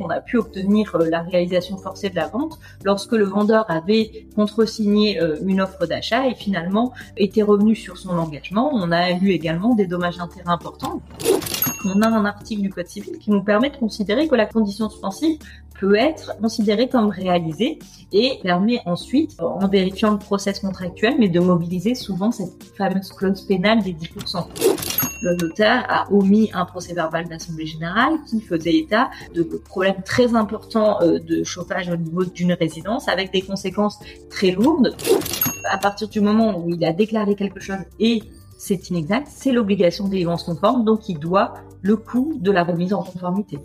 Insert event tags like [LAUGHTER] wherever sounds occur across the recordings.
on a pu obtenir euh, la réalisation forcée de la vente lorsque le vendeur avait contresigné euh, une offre d'achat et finalement était revenu sur son engagement. On a eu également des dommages d'intérêt importants. On a un article du Code civil qui nous permet de considérer que la condition suspensive peut être considérée comme réalisée et permet ensuite, en vérifiant le process contractuel, mais de mobiliser souvent cette fameuse clause pénale des 10% le notaire a omis un procès verbal d'assemblée générale qui faisait état de problèmes très importants euh, de chauffage au niveau d'une résidence avec des conséquences très lourdes. À partir du moment où il a déclaré quelque chose et c'est inexact, c'est l'obligation de conforme, donc il doit le coût de la remise en conformité.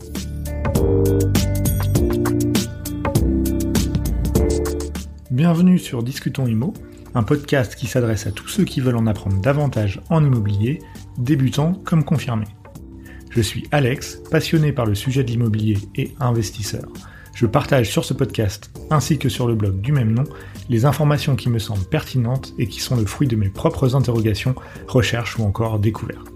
Bienvenue sur Discutons Imo, un podcast qui s'adresse à tous ceux qui veulent en apprendre davantage en immobilier, débutants comme confirmés. Je suis Alex, passionné par le sujet de l'immobilier et investisseur. Je partage sur ce podcast, ainsi que sur le blog du même nom, les informations qui me semblent pertinentes et qui sont le fruit de mes propres interrogations, recherches ou encore découvertes.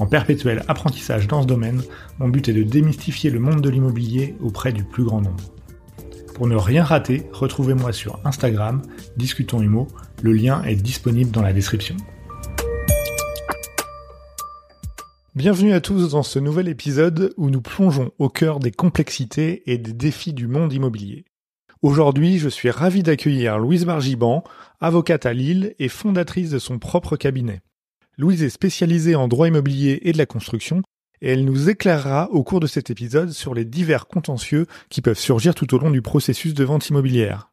En perpétuel apprentissage dans ce domaine, mon but est de démystifier le monde de l'immobilier auprès du plus grand nombre. Pour ne rien rater, retrouvez-moi sur Instagram, Discutons Humo, le lien est disponible dans la description. Bienvenue à tous dans ce nouvel épisode où nous plongeons au cœur des complexités et des défis du monde immobilier. Aujourd'hui, je suis ravi d'accueillir Louise Margiban, avocate à Lille et fondatrice de son propre cabinet. Louise est spécialisée en droit immobilier et de la construction et elle nous éclairera au cours de cet épisode sur les divers contentieux qui peuvent surgir tout au long du processus de vente immobilière.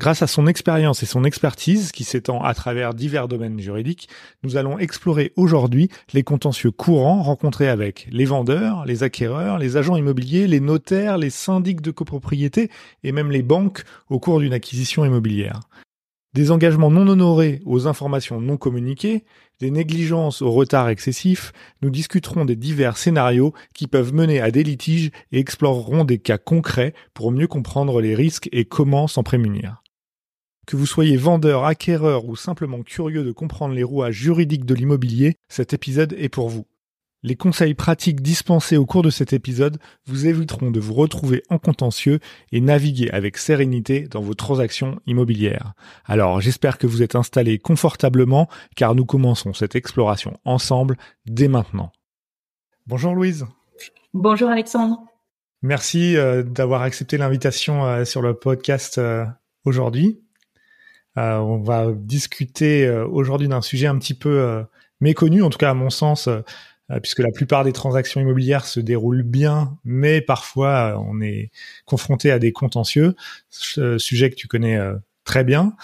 Grâce à son expérience et son expertise, qui s'étend à travers divers domaines juridiques, nous allons explorer aujourd'hui les contentieux courants rencontrés avec les vendeurs, les acquéreurs, les agents immobiliers, les notaires, les syndics de copropriété et même les banques au cours d'une acquisition immobilière. Des engagements non honorés aux informations non communiquées, des négligences au retard excessif, nous discuterons des divers scénarios qui peuvent mener à des litiges et explorerons des cas concrets pour mieux comprendre les risques et comment s'en prémunir. Que vous soyez vendeur, acquéreur ou simplement curieux de comprendre les rouages juridiques de l'immobilier, cet épisode est pour vous. Les conseils pratiques dispensés au cours de cet épisode vous éviteront de vous retrouver en contentieux et naviguer avec sérénité dans vos transactions immobilières. Alors j'espère que vous êtes installés confortablement car nous commençons cette exploration ensemble dès maintenant. Bonjour Louise. Bonjour Alexandre. Merci euh, d'avoir accepté l'invitation euh, sur le podcast euh, aujourd'hui. On va discuter aujourd'hui d'un sujet un petit peu méconnu, en tout cas à mon sens euh, puisque la plupart des transactions immobilières se déroulent bien, mais parfois euh, on est confronté à des contentieux, sujet que tu connais euh, très bien,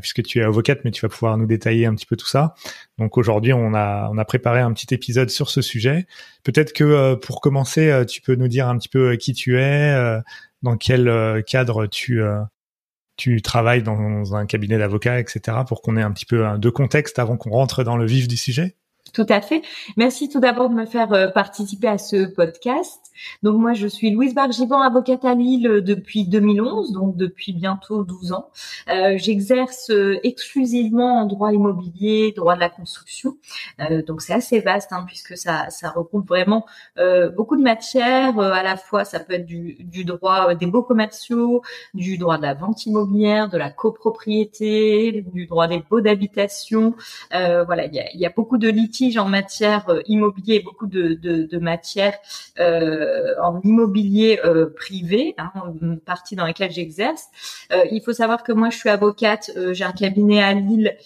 puisque tu es avocate, mais tu vas pouvoir nous détailler un petit peu tout ça. Donc aujourd'hui, on a on a préparé un petit épisode sur ce sujet. Peut-être que pour commencer, tu peux nous dire un petit peu qui tu es, dans quel cadre tu tu travailles dans un cabinet d'avocats, etc., pour qu'on ait un petit peu de contexte avant qu'on rentre dans le vif du sujet? Tout à fait. Merci tout d'abord de me faire euh, participer à ce podcast. Donc moi, je suis Louise Bargiban, avocate à Lille euh, depuis 2011, donc depuis bientôt 12 ans. Euh, J'exerce exclusivement en droit immobilier, droit de la construction. Donc c'est assez vaste hein, puisque ça, ça regroupe vraiment beaucoup de matières. à la fois, ça peut être du, droit des beaux commerciaux, du droit de la vente immobilière, de la copropriété, du droit des baux d'habitation. voilà, il y a, beaucoup de litiges en matière immobilier, beaucoup de, de, de matières euh, en immobilier euh, privé, hein, partie dans laquelle j'exerce. Euh, il faut savoir que moi, je suis avocate. j'ai un cabinet à Lille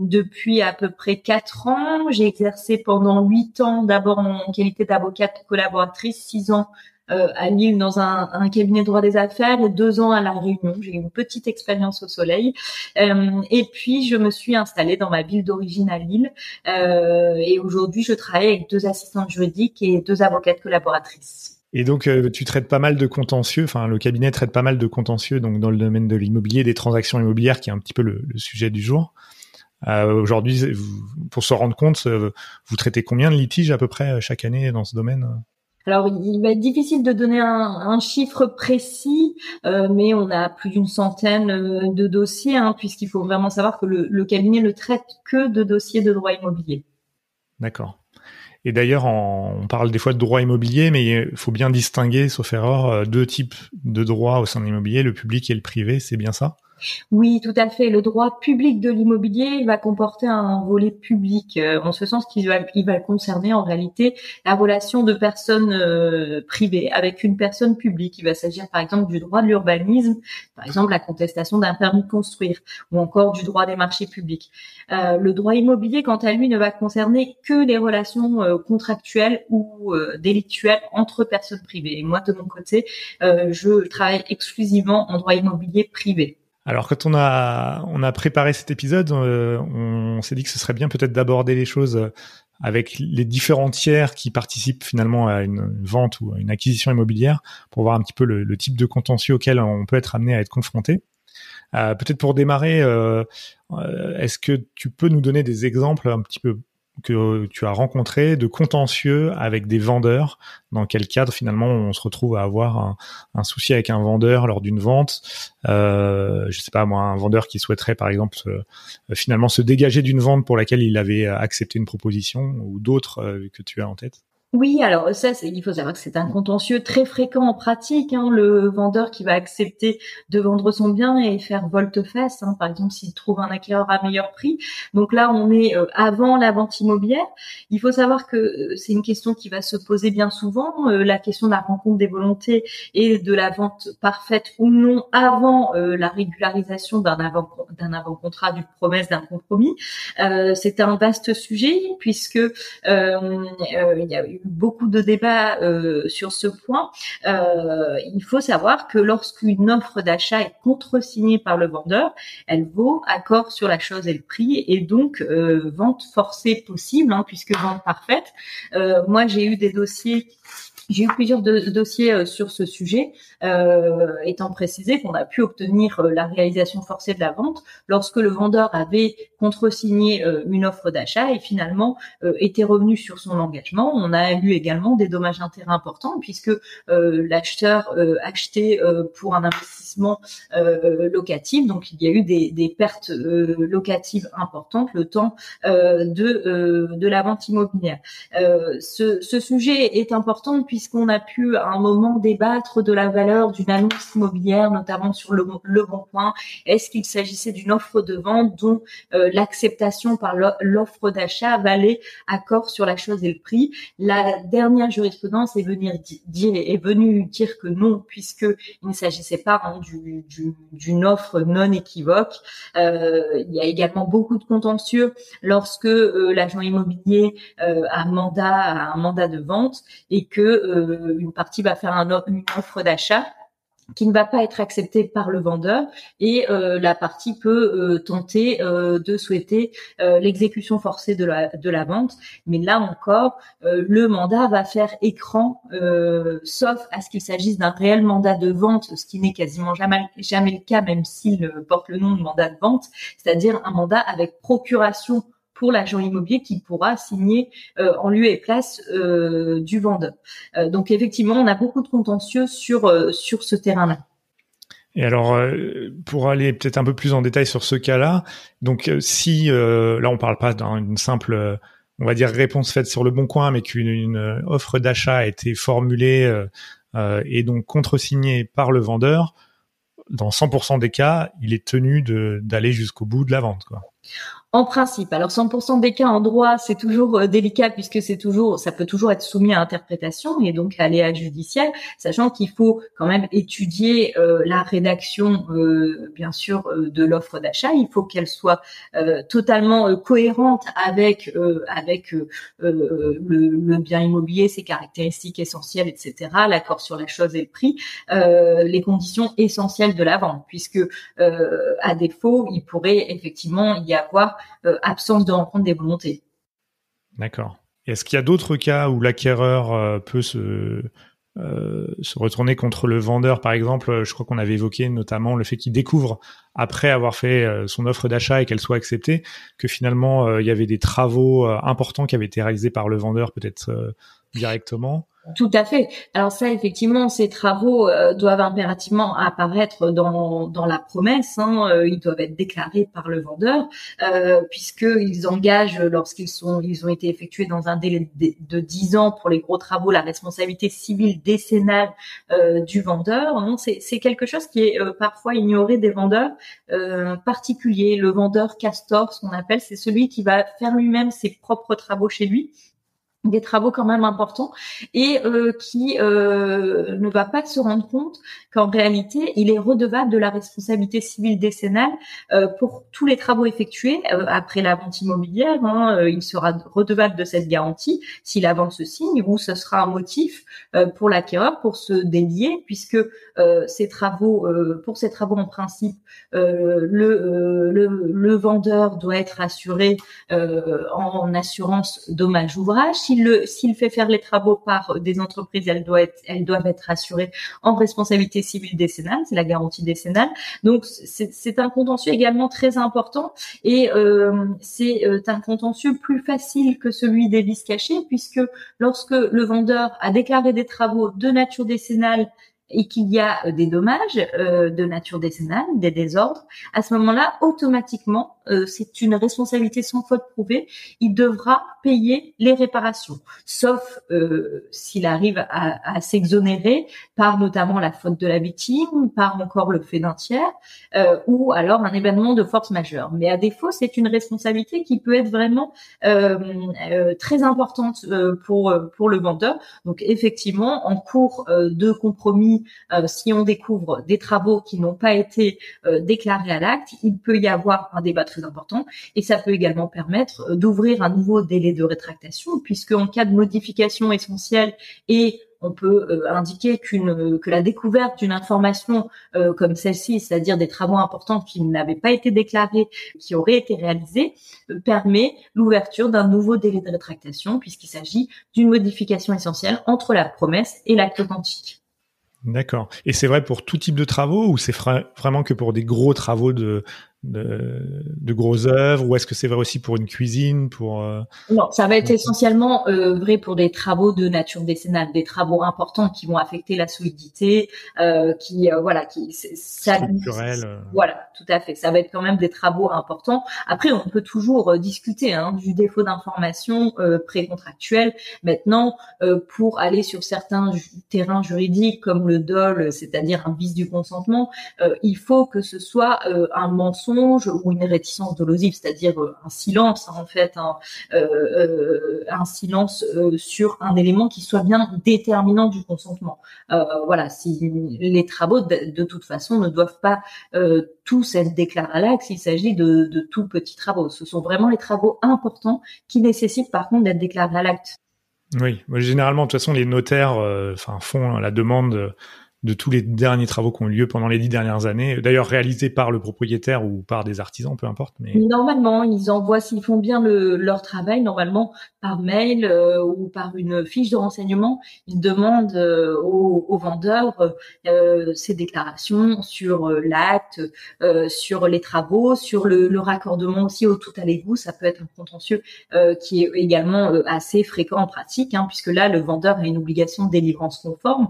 depuis à peu près quatre ans. J'ai exercé pendant huit ans, d'abord en qualité d'avocate collaboratrice, six ans euh, à Lille dans un, cabinet de droit des affaires et deux ans à La Réunion. J'ai eu une petite expérience au soleil. Euh, et puis, je me suis installée dans ma ville d'origine à Lille. Euh, et aujourd'hui, je travaille avec deux assistantes juridiques et deux avocates collaboratrices. Et donc, tu traites pas mal de contentieux, enfin, le cabinet traite pas mal de contentieux donc dans le domaine de l'immobilier, des transactions immobilières, qui est un petit peu le, sujet du jour. Aujourd'hui, pour se rendre compte, vous traitez combien de litiges à peu près chaque année dans ce domaine? Alors, il va être difficile de donner un, chiffre précis, euh, mais on a plus d'une centaine euh, de dossiers, hein, puisqu'il faut vraiment savoir que le, cabinet ne traite que de dossiers de droit immobilier. D'accord. Et d'ailleurs, on parle des fois de droit immobilier, mais il faut bien distinguer, sauf erreur, deux types de droits au sein de l'immobilier, le public et le privé, c'est bien ça? Oui, tout à fait. Le droit public de l'immobilier va comporter un volet public, euh, en ce sens qu'il va, il va concerner en réalité la relation de personnes euh, privées avec une personne publique. Il va s'agir par exemple du droit de l'urbanisme, par exemple la contestation d'un permis de construire, ou encore du droit des marchés publics. Euh, le droit immobilier, quant à lui, ne va concerner que les relations contractuelles ou délictuelles entre personnes privées. Et moi, de mon côté, je travaille exclusivement en droit immobilier privé. Alors quand on a on a préparé cet épisode, euh, on s'est dit que ce serait bien peut-être d'aborder les choses euh, avec les différents tiers qui participent finalement à une vente ou à une acquisition immobilière pour voir un petit peu le, type de contentieux auquel on peut être amené à être confronté. Euh, peut-être pour démarrer, est-ce que tu peux nous donner des exemples un petit peu que tu as rencontré de contentieux avec des vendeurs. Dans quel cadre finalement on se retrouve à avoir un, souci avec un vendeur lors d'une vente? Euh, Je sais pas moi, un vendeur qui souhaiterait par exemple finalement se dégager d'une vente pour laquelle il avait accepté une proposition ou d'autres euh, que tu as en tête? Oui, alors ça, il faut savoir que c'est un contentieux très fréquent en pratique. Hein, le vendeur qui va accepter de vendre son bien et faire volte-face, hein, par exemple s'il trouve un acquéreur à meilleur prix. Donc là, on est euh, avant la vente immobilière. Il faut savoir que euh, c'est une question qui va se poser bien souvent, euh, la question de la rencontre des volontés et de la vente parfaite ou non avant la régularisation d'un avant avant-contrat, d'une promesse, d'un compromis. c'est un vaste sujet puisque il y a beaucoup de débats euh, sur ce point. Euh, il faut savoir que lorsqu'une offre d'achat est contresignée par le vendeur, elle vaut accord sur la chose et le prix et donc euh, vente forcée possible, hein, puisque vente parfaite. moi, j'ai eu des dossiers j'ai eu plusieurs dossiers euh, sur ce sujet, euh, étant précisé qu'on a pu obtenir euh, la réalisation forcée de la vente lorsque le vendeur avait contresigné une offre d'achat et finalement était revenu sur son engagement. On a eu également des dommages intérêts importants puisque l'acheteur achetait pour un investissement locatif, donc il y a eu des, pertes locatives importantes le temps de de la vente immobilière. Ce, sujet est important puisqu'on a pu à un moment débattre de la valeur d'une annonce immobilière, notamment sur le, bon point. Est-ce qu'il s'agissait d'une offre de vente dont euh, l'acceptation par l'offre d'achat valait accord sur la chose et le prix La dernière jurisprudence est venue dire, que non, puisque il ne s'agissait pas hein, d'une offre non équivoque. Euh, il y a également beaucoup de contentieux lorsque euh, l'agent immobilier a mandat a un mandat de vente et que euh, une partie va faire une offre d'achat qui ne va pas être acceptée par le vendeur et euh, la partie peut euh, tenter de souhaiter l'exécution forcée de la, de la vente. Mais là encore, le mandat va faire écran, sauf à ce qu'il s'agisse d'un réel mandat de vente, ce qui n'est quasiment jamais, jamais le cas, même s'il porte le nom de mandat de vente, c'est-à-dire un mandat avec procuration pour l'agent immobilier qui pourra signer euh, en lieu et place euh, du vendeur. Euh, donc effectivement, on a beaucoup de contentieux sur ce terrain-là. Et alors, pour aller peut-être un peu plus en détail sur ce cas-là, donc si là on parle pas d'une simple, on va dire réponse faite sur le bon coin, mais qu'une offre d'achat a été formulée et donc contresignée par le vendeur, dans 100% des cas, il est tenu d'aller jusqu'au bout de la vente. En principe, alors 100% des cas en droit, c'est toujours euh, délicat puisque c'est toujours, ça peut toujours être soumis à interprétation et donc à l'aléa judiciaire, sachant qu'il faut quand même étudier euh, la rédaction, euh, bien sûr, de l'offre d'achat. Il faut qu'elle soit totalement cohérente avec avec le, le, bien immobilier, ses caractéristiques essentielles, etc. L'accord sur la chose et le prix, les conditions essentielles de la vente, puisque à défaut, il pourrait effectivement y avoir euh, absence de rencontre des volontés. D'accord. Est-ce qu'il y a d'autres cas où l'acquéreur euh, peut euh, se retourner contre le vendeur, par exemple, je crois qu'on avait évoqué notamment le fait qu'il découvre, après avoir fait son offre d'achat et qu'elle soit acceptée, que finalement il y avait des travaux importants qui avaient été réalisés par le vendeur peut-être directement. Tout à fait. Alors ça, effectivement, ces travaux euh, doivent impérativement apparaître dans, dans la promesse. Hein, euh, ils doivent être déclarés par le vendeur, euh, puisqu'ils engagent, lorsqu'ils sont, ils ont été effectués dans un délai de, dix 10 ans pour les gros travaux, la responsabilité civile décennale euh, du vendeur. Hein. C'est quelque chose qui est parfois ignoré des vendeurs particuliers. Le vendeur castor, ce qu'on appelle, c'est celui qui va faire lui-même ses propres travaux chez lui des travaux quand même importants et euh, qui euh, ne va pas se rendre compte qu'en réalité il est redevable de la responsabilité civile décennale euh, pour tous les travaux effectués après la vente immobilière. Hein, il sera redevable de cette garantie si la vente se signe ou ce sera un motif pour l'acquéreur pour se délier puisque ces travaux pour ces travaux en principe le, vendeur doit être assuré en assurance dommage ouvrage s'il fait faire les travaux par des entreprises, elles doivent être, elles doivent être assurées en responsabilité civile décennale, c'est la garantie décennale. Donc c'est un contentieux également très important et euh, c'est euh, un contentieux plus facile que celui des vices cachés puisque lorsque le vendeur a déclaré des travaux de nature décennale et qu'il y a euh, des dommages euh, de nature décennale, des désordres, à ce moment-là, automatiquement, euh, c'est une responsabilité sans faute prouvée. Il devra payer les réparations, sauf s'il arrive à, s'exonérer par notamment la faute de la victime, par encore le fait d'un tiers, ou alors un événement de force majeure. Mais à défaut, c'est une responsabilité qui peut être vraiment très importante pour le vendeur. Donc effectivement, en cours de compromis euh, si on découvre des travaux qui n'ont pas été euh, déclarés à l'acte, il peut y avoir un débat important et ça peut également permettre euh, d'ouvrir un nouveau délai de rétractation puisque en cas de modification essentielle et on peut indiquer qu'une que la découverte d'une information comme celle-ci, c'est-à-dire des travaux importants qui n'avaient pas été déclarés, qui auraient été réalisés, permet l'ouverture d'un nouveau délai de rétractation puisqu'il s'agit d'une modification essentielle entre la promesse et l'acte authentique. D'accord. Et c'est vrai pour tout type de travaux ou c'est vraiment que pour des gros travaux de, de, de grosses œuvres ou est-ce que c'est vrai aussi pour une cuisine pour euh, Non, ça va être essentiellement euh, vrai pour des travaux de nature décennale, des travaux importants qui vont affecter la solidité, euh, qui voilà, qui ça. Voilà, tout à fait. Ça va être quand même des travaux importants. Après, on peut toujours discuter hein, du défaut d'information précontractuelle. Maintenant, pour aller sur certains terrains juridiques comme le DOL, c'est-à-dire un vice du consentement, il faut que ce soit un mensonge ou une réticence dolosive, c'est-à-dire euh, un silence hein, en fait, un, euh, euh, un silence sur un élément qui soit bien déterminant du consentement. voilà, si les travaux de, toute façon ne doivent pas tous être déclarés à l'acte, il s'agit de, tout petits travaux. Ce sont vraiment les travaux importants qui nécessitent par contre d'être déclarés à l'acte. Oui, généralement de toute façon les notaires, font la demande de tous les derniers travaux qui ont eu lieu pendant les dix dernières années, d'ailleurs réalisés par le propriétaire ou par des artisans, peu importe. Mais normalement, ils envoient s'ils font bien le, leur travail, normalement par mail euh, ou par une fiche de renseignement, ils demandent euh, aux, vendeurs euh, ces déclarations sur euh, l'acte, sur les travaux, sur le, le, raccordement aussi au tout à l'égout. Ça peut être un contentieux qui est également assez fréquent en pratique, hein, puisque là, le vendeur a une obligation de délivrance conforme,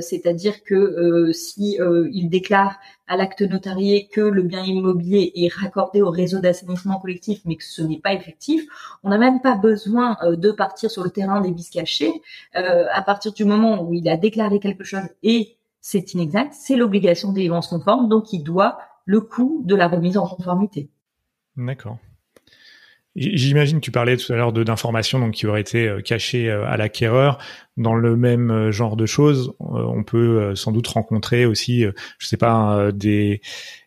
c'est-à-dire que euh, si euh, il déclare à l'acte notarié que le bien immobilier est raccordé au réseau d'assainissement collectif, mais que ce n'est pas effectif, on n'a même pas besoin euh, de partir sur le terrain des vices cachés. à partir du moment où il a déclaré quelque chose et c'est inexact, c'est l'obligation de délivrance conforme, donc il doit le coût de la remise en conformité. D'accord. J'imagine que tu parlais tout à l'heure d'informations donc qui auraient été euh, cachées euh, à l'acquéreur. Dans le même euh, genre de choses, on peut sans doute rencontrer aussi, je sais pas, des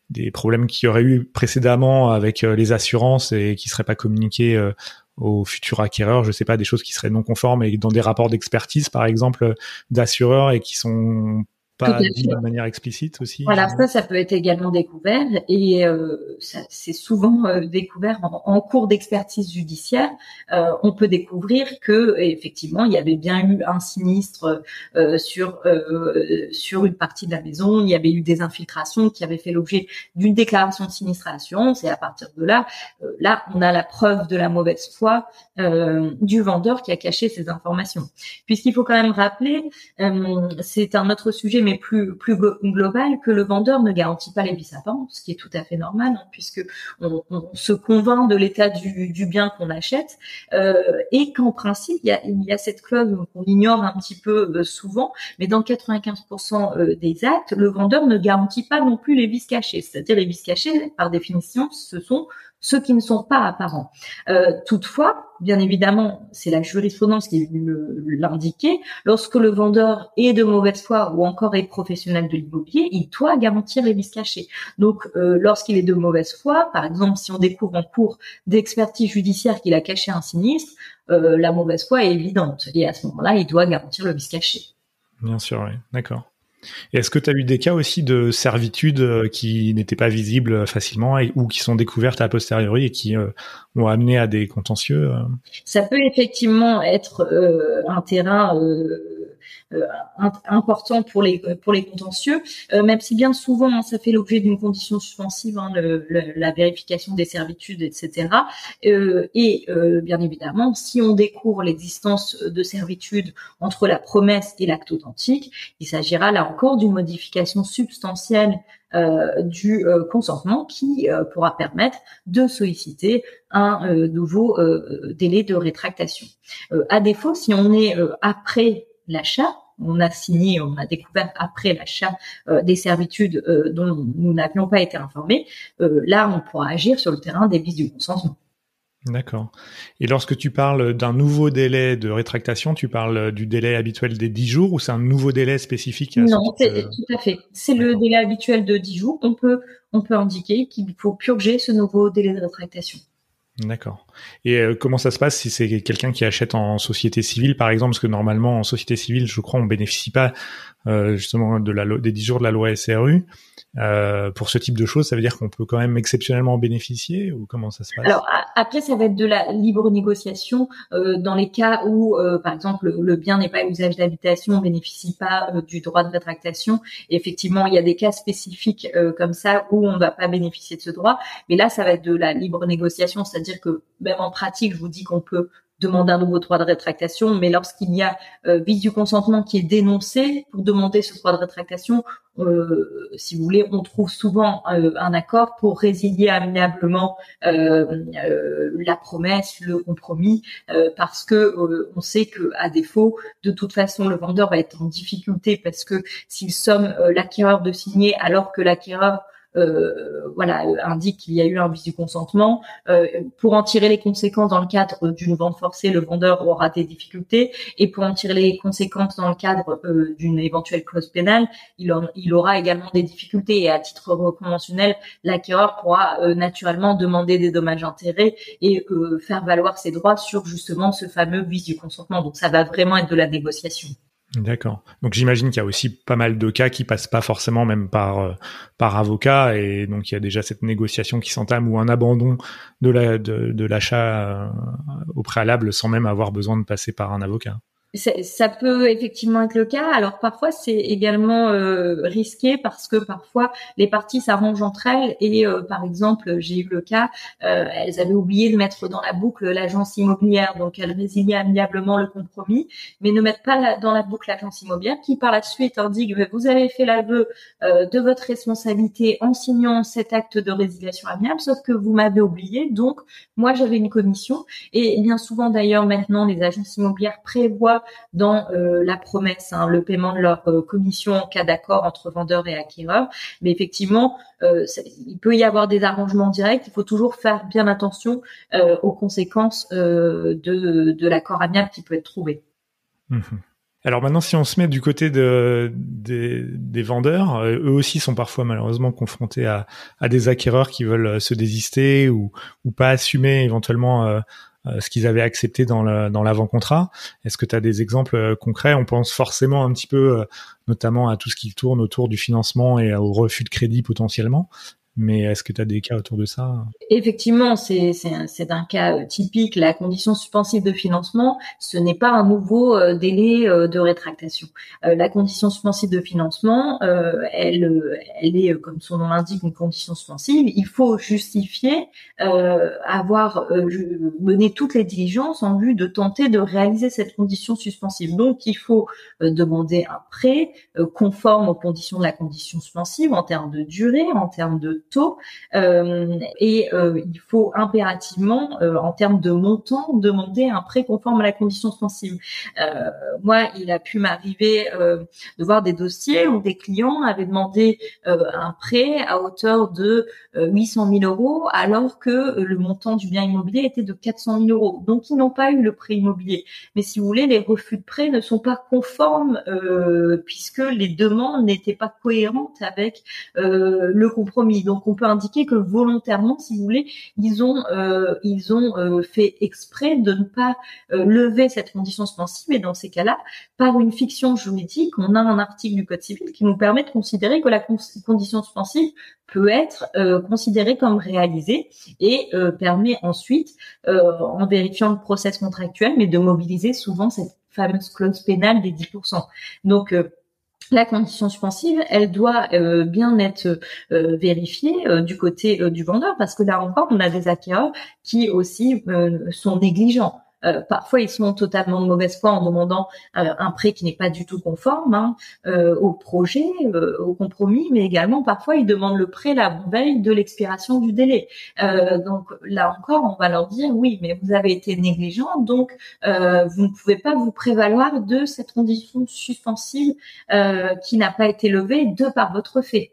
des problèmes qui auraient eu précédemment avec les assurances et qui seraient pas communiqués aux futurs acquéreurs. Je sais pas, des choses qui seraient non conformes et dans des rapports d'expertise, par exemple, d'assureurs et qui sont pas dit de manière explicite aussi. Voilà, ça, ça peut être également découvert et euh, c'est souvent euh, découvert en, cours d'expertise judiciaire. Euh, on peut découvrir que effectivement, il y avait bien eu un sinistre euh, sur sur une partie de la maison, il y avait eu des infiltrations qui avaient fait l'objet d'une déclaration de sinistre à l'assurance et à partir de là, là, on a la preuve de la mauvaise foi du vendeur qui a caché ces informations. Puisqu'il faut quand même rappeler, c'est un autre sujet, mais plus plus global, que le vendeur ne garantit pas les bis ce qui est tout à fait normal, hein, puisque on, se convainc de l'état du, bien qu'on achète, euh, et qu'en principe, il y, a, il y a cette clause qu'on ignore un petit peu euh, souvent, mais dans 95% euh, des actes, le vendeur ne garantit pas non plus les vis cachés. C'est-à-dire les vis cachés, par définition, ce sont ceux qui ne sont pas apparents. Euh, toutefois, bien évidemment, c'est la jurisprudence qui l'indiquer, lorsque le vendeur est de mauvaise foi ou encore est professionnel de l'immobilier, il doit garantir les vices cachés. Donc, euh, lorsqu'il est de mauvaise foi, par exemple, si on découvre en cours d'expertise judiciaire qu'il a caché un sinistre, euh, la mauvaise foi est évidente. Et à ce moment-là, il doit garantir le vice caché. Bien sûr, oui. D'accord. Est-ce que tu as eu des cas aussi de servitudes euh, qui n'étaient pas visibles facilement ou qui sont découvertes a posteriori et qui euh, ont amené à des contentieux euh? Ça peut effectivement être un terrain euh, important pour les pour les contentieux, euh, même si bien souvent hein, ça fait l'objet d'une condition suspensive, hein, le, la vérification des servitudes, etc. Euh, et bien évidemment, si on découvre l'existence de servitudes entre la promesse et l'acte authentique, il s'agira là encore d'une modification substantielle euh, du consentement qui pourra permettre de solliciter un nouveau délai de rétractation. à défaut, si on est après l'achat, on a signé, on a découvert après l'achat euh, des servitudes euh, dont nous n'avions pas été informés, euh, là, on pourra agir sur le terrain des vices du consentement. D'accord. Et lorsque tu parles d'un nouveau délai de rétractation, tu parles du délai habituel des 10 jours ou c'est un nouveau délai spécifique à Non, tout à fait. C'est le délai habituel de 10 jours. On peut, on peut indiquer qu'il faut purger ce nouveau délai de rétractation. D'accord. Et euh, comment ça se passe si c'est quelqu'un qui achète en société civile, par exemple, parce que normalement en société civile, je crois, on bénéficie pas euh, justement des 10 jours de la loi SRU. Euh, pour ce type de choses, ça veut dire qu'on peut quand même exceptionnellement en bénéficier ou comment ça se passe? Alors après, ça va être de la libre négociation euh, dans les cas où, euh, par exemple, le, bien n'est pas usage d'habitation, on bénéficie pas euh, du droit de rétractation. effectivement, il y a des cas spécifiques comme ça où on ne va pas bénéficier de ce droit, mais là, ça va être de la libre négociation, c'est-à-dire que même en pratique, je vous dis qu'on peut demander un nouveau droit de rétractation, mais lorsqu'il y a euh, du consentement qui est dénoncé pour demander ce droit de rétractation, euh, si vous voulez, on trouve souvent euh, un accord pour résilier amiablement euh, la promesse, le compromis, parce que on sait que à défaut, de toute façon, le vendeur va être en difficulté parce que s'il somme l'acquéreur de signer alors que l'acquéreur voilà, indique qu'il y a eu un vice du consentement. Euh, pour en tirer les conséquences dans le cadre d'une vente forcée, le vendeur aura des difficultés, et pour en tirer les conséquences dans le cadre euh, d'une éventuelle clause pénale, il, il aura également des difficultés. Et à titre conventionnel, l'acquéreur pourra naturellement demander des dommages-intérêts et faire valoir ses droits sur justement ce fameux vice du consentement. Donc ça va vraiment être de la négociation. D'accord. Donc j'imagine qu'il y a aussi pas mal de cas qui passent pas forcément même par euh, par avocat et donc il y a déjà cette négociation qui s'entame ou un abandon de la de, de l'achat euh, au préalable sans même avoir besoin de passer par un avocat ça peut effectivement être le cas. Alors parfois c'est également euh, risqué parce que parfois les parties s'arrangent entre elles et euh, par exemple j'ai eu le cas, euh, elles avaient oublié de mettre dans la boucle l'agence immobilière, donc elles résiliaient amiablement le compromis, mais ne mettent pas dans la boucle l'agence immobilière qui par la suite indique vous avez fait l'aveu de votre responsabilité en signant cet acte de résiliation amiable, sauf que vous m'avez oublié, donc moi j'avais une commission et bien souvent d'ailleurs maintenant les agences immobilières prévoient dans euh, la promesse, hein, le paiement de leur euh, commission en cas d'accord entre vendeur et acquéreur. Mais effectivement, euh, il peut y avoir des arrangements directs. Il faut toujours faire bien attention aux conséquences de, l'accord amiable qui peut être trouvé. Mmh Alors maintenant, si on se met du côté de, des, vendeurs, eux aussi sont parfois malheureusement confrontés à, des acquéreurs qui veulent se désister ou pas assumer éventuellement ce qu'ils avaient accepté dans l'avant-contrat. Est-ce que tu as des exemples concrets? On pense forcément un petit peu notamment à tout ce qui tourne autour du financement et au refus de crédit potentiellement. Mais est-ce que tu as des cas autour de ça? Effectivement, c'est un cas euh, typique. La condition suspensive de financement, ce n'est pas un nouveau euh, délai euh, de rétractation. la condition suspensive de financement, elle, elle est, comme son nom l'indique, une condition suspensive. Il faut justifier avoir mené toutes les diligences en vue de tenter de réaliser cette condition suspensive. Donc, il faut demander un prêt conforme aux conditions de la condition suspensive en termes de durée, en termes de taux euh, et euh, il faut impérativement, euh, en termes de montant, demander un prêt conforme à la condition sensible. moi, il a pu m'arriver de voir des dossiers où des clients avaient demandé un prêt à hauteur de 800 000 euros alors que le montant du bien immobilier était de 400 000 euros. Donc, ils n'ont pas eu le prêt immobilier. Mais si vous voulez, les refus de prêt ne sont pas conformes puisque les demandes n'étaient pas cohérentes avec le compromis. Donc on peut indiquer que volontairement, si vous voulez, ils ont euh, ils ont euh, fait exprès de ne pas euh, lever cette condition suspensive. Et dans ces cas-là, par une fiction juridique, on a un article du Code civil qui nous permet de considérer que la condition suspensive peut être considérée comme réalisée et permet ensuite, en vérifiant le process contractuel, mais de mobiliser souvent cette fameuse clause pénale des 10%. Donc la condition suspensive, elle doit euh, bien être euh, vérifiée euh, du côté du vendeur parce que là encore, on a des acquéreurs qui aussi sont négligents. Euh, parfois, ils sont totalement de mauvaise foi en demandant euh, un prêt qui n'est pas du tout conforme hein, euh, au projet, au compromis, mais également parfois ils demandent le prêt la veille de l'expiration du délai. donc là encore, on va leur dire oui, mais vous avez été négligent, donc vous ne pouvez pas vous prévaloir de cette condition suspensive qui n'a pas été levée de par votre fait.